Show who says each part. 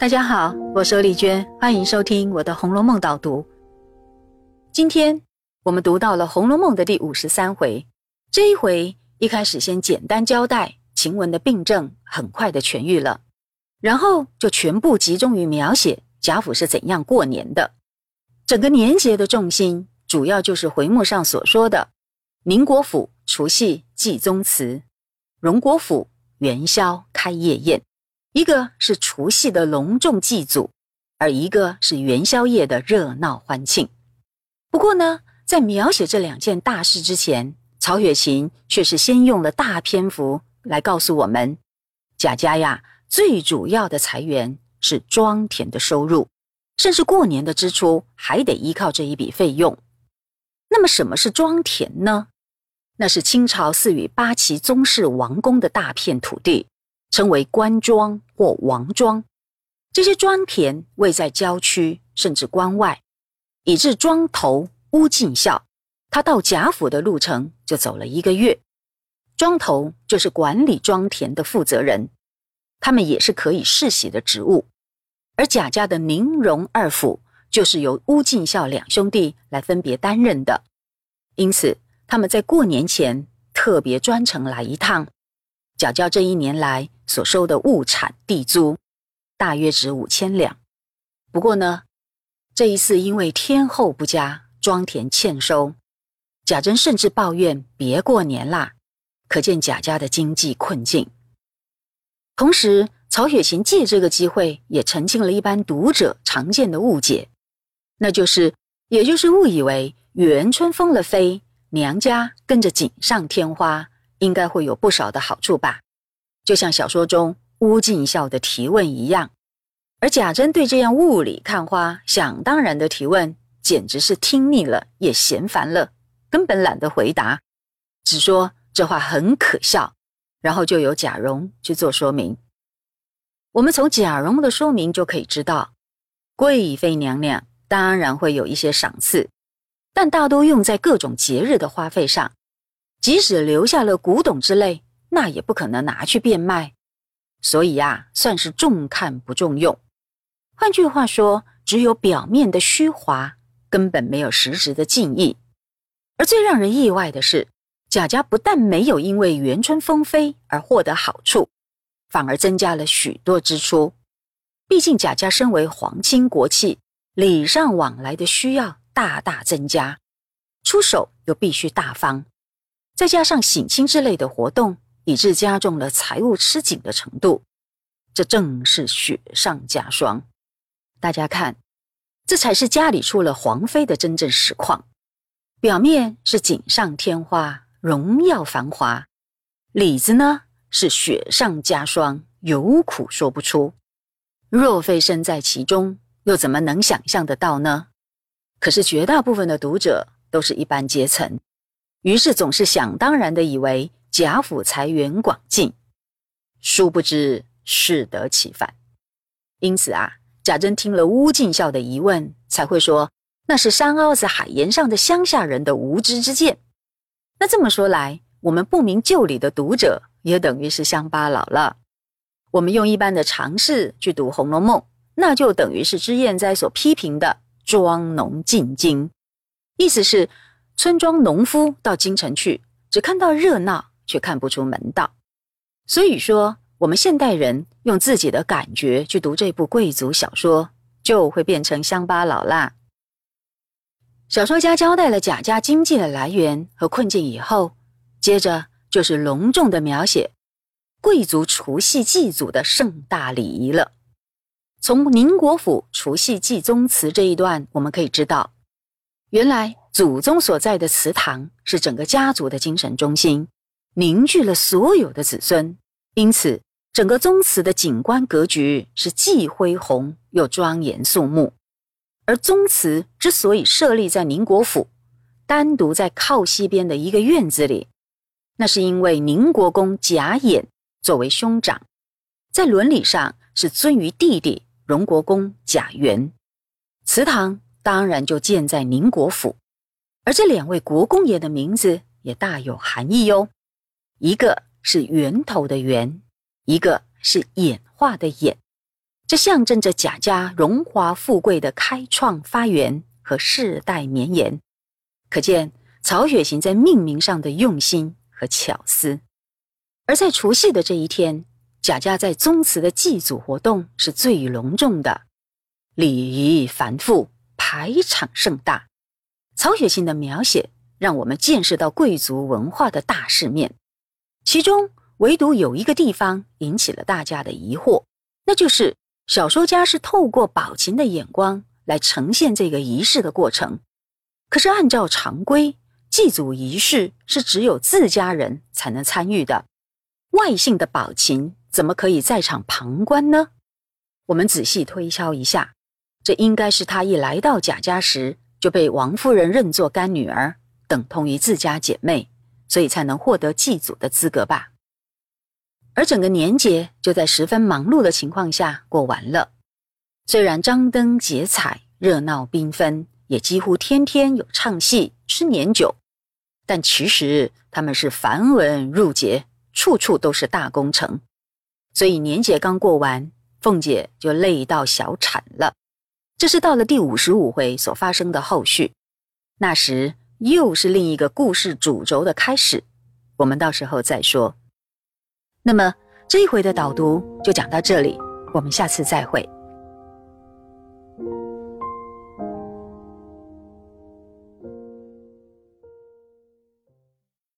Speaker 1: 大家好，我是丽娟，欢迎收听我的《红楼梦》导读。今天我们读到了《红楼梦》的第五十三回，这一回一开始先简单交代晴雯的病症很快的痊愈了，然后就全部集中于描写贾府是怎样过年的。整个年节的重心主要就是回目上所说的宁国府除夕祭宗祠，荣国府元宵开夜宴。一个是除夕的隆重祭祖，而一个是元宵夜的热闹欢庆。不过呢，在描写这两件大事之前，曹雪芹却是先用了大篇幅来告诉我们，贾家呀最主要的财源是庄田的收入，甚至过年的支出还得依靠这一笔费用。那么，什么是庄田呢？那是清朝赐予八旗宗室王公的大片土地。称为官庄或王庄，这些庄田位在郊区甚至关外，以致庄头乌进孝，他到贾府的路程就走了一个月。庄头就是管理庄田的负责人，他们也是可以世袭的职务。而贾家的宁荣二府就是由乌进孝两兄弟来分别担任的，因此他们在过年前特别专程来一趟。贾家这一年来所收的物产地租，大约值五千两。不过呢，这一次因为天候不佳，庄田欠收，贾珍甚至抱怨别过年啦。可见贾家的经济困境。同时，曹雪芹借这个机会也澄清了一般读者常见的误解，那就是，也就是误以为元春封了妃，娘家跟着锦上添花。应该会有不少的好处吧，就像小说中乌进孝的提问一样。而贾珍对这样雾里看花、想当然的提问，简直是听腻了也嫌烦了，根本懒得回答，只说这话很可笑，然后就由贾蓉去做说明。我们从贾蓉的说明就可以知道，贵妃娘娘当然会有一些赏赐，但大多用在各种节日的花费上。即使留下了古董之类，那也不可能拿去变卖，所以呀，算是重看不重用。换句话说，只有表面的虚华，根本没有实质的敬意。而最让人意外的是，贾家不但没有因为元春封妃而获得好处，反而增加了许多支出。毕竟贾家身为皇亲国戚，礼尚往来的需要大大增加，出手又必须大方。再加上省亲之类的活动，以致加重了财务吃紧的程度，这正是雪上加霜。大家看，这才是家里出了皇妃的真正实况。表面是锦上添花、荣耀繁华，里子呢是雪上加霜，有苦说不出。若非身在其中，又怎么能想象得到呢？可是绝大部分的读者都是一般阶层。于是总是想当然的以为贾府财源广进，殊不知适得其反。因此啊，贾珍听了乌进孝的疑问，才会说那是山凹子海沿上的乡下人的无知之见。那这么说来，我们不明就里的读者也等于是乡巴佬了。我们用一般的常识去读《红楼梦》，那就等于是脂砚斋所批评的庄农进京，意思是。村庄农夫到京城去，只看到热闹，却看不出门道。所以说，我们现代人用自己的感觉去读这部贵族小说，就会变成乡巴佬啦。小说家交代了贾家经济的来源和困境以后，接着就是隆重的描写贵族除夕祭祖的盛大礼仪了。从宁国府除夕祭宗祠这一段，我们可以知道，原来。祖宗所在的祠堂是整个家族的精神中心，凝聚了所有的子孙，因此整个宗祠的景观格局是既恢宏又庄严肃穆。而宗祠之所以设立在宁国府，单独在靠西边的一个院子里，那是因为宁国公贾演作为兄长，在伦理上是尊于弟弟荣国公贾元，祠堂当然就建在宁国府。而这两位国公爷的名字也大有含义哟，一个是源头的源，一个是演化的演。这象征着贾家荣华富贵的开创发源和世代绵延。可见曹雪芹在命名上的用心和巧思。而在除夕的这一天，贾家在宗祠的祭祖活动是最隆重的，礼仪繁复，排场盛大。曹雪芹的描写让我们见识到贵族文化的大世面，其中唯独有一个地方引起了大家的疑惑，那就是小说家是透过宝琴的眼光来呈现这个仪式的过程。可是按照常规，祭祖仪式是只有自家人才能参与的。外姓的宝琴怎么可以在场旁观呢？我们仔细推敲一下，这应该是他一来到贾家时就被王夫人认作干女儿，等同于自家姐妹，所以才能获得祭祖的资格吧。而整个年节就在十分忙碌的情况下过完了，虽然张灯结彩、热闹缤纷，也几乎天天有唱戏、吃年酒，但其实他们是繁文缛节。处处都是大工程，所以年节刚过完，凤姐就累到小产了。这是到了第五十五回所发生的后续，那时又是另一个故事主轴的开始。我们到时候再说。那么这一回的导读就讲到这里，我们下次再会。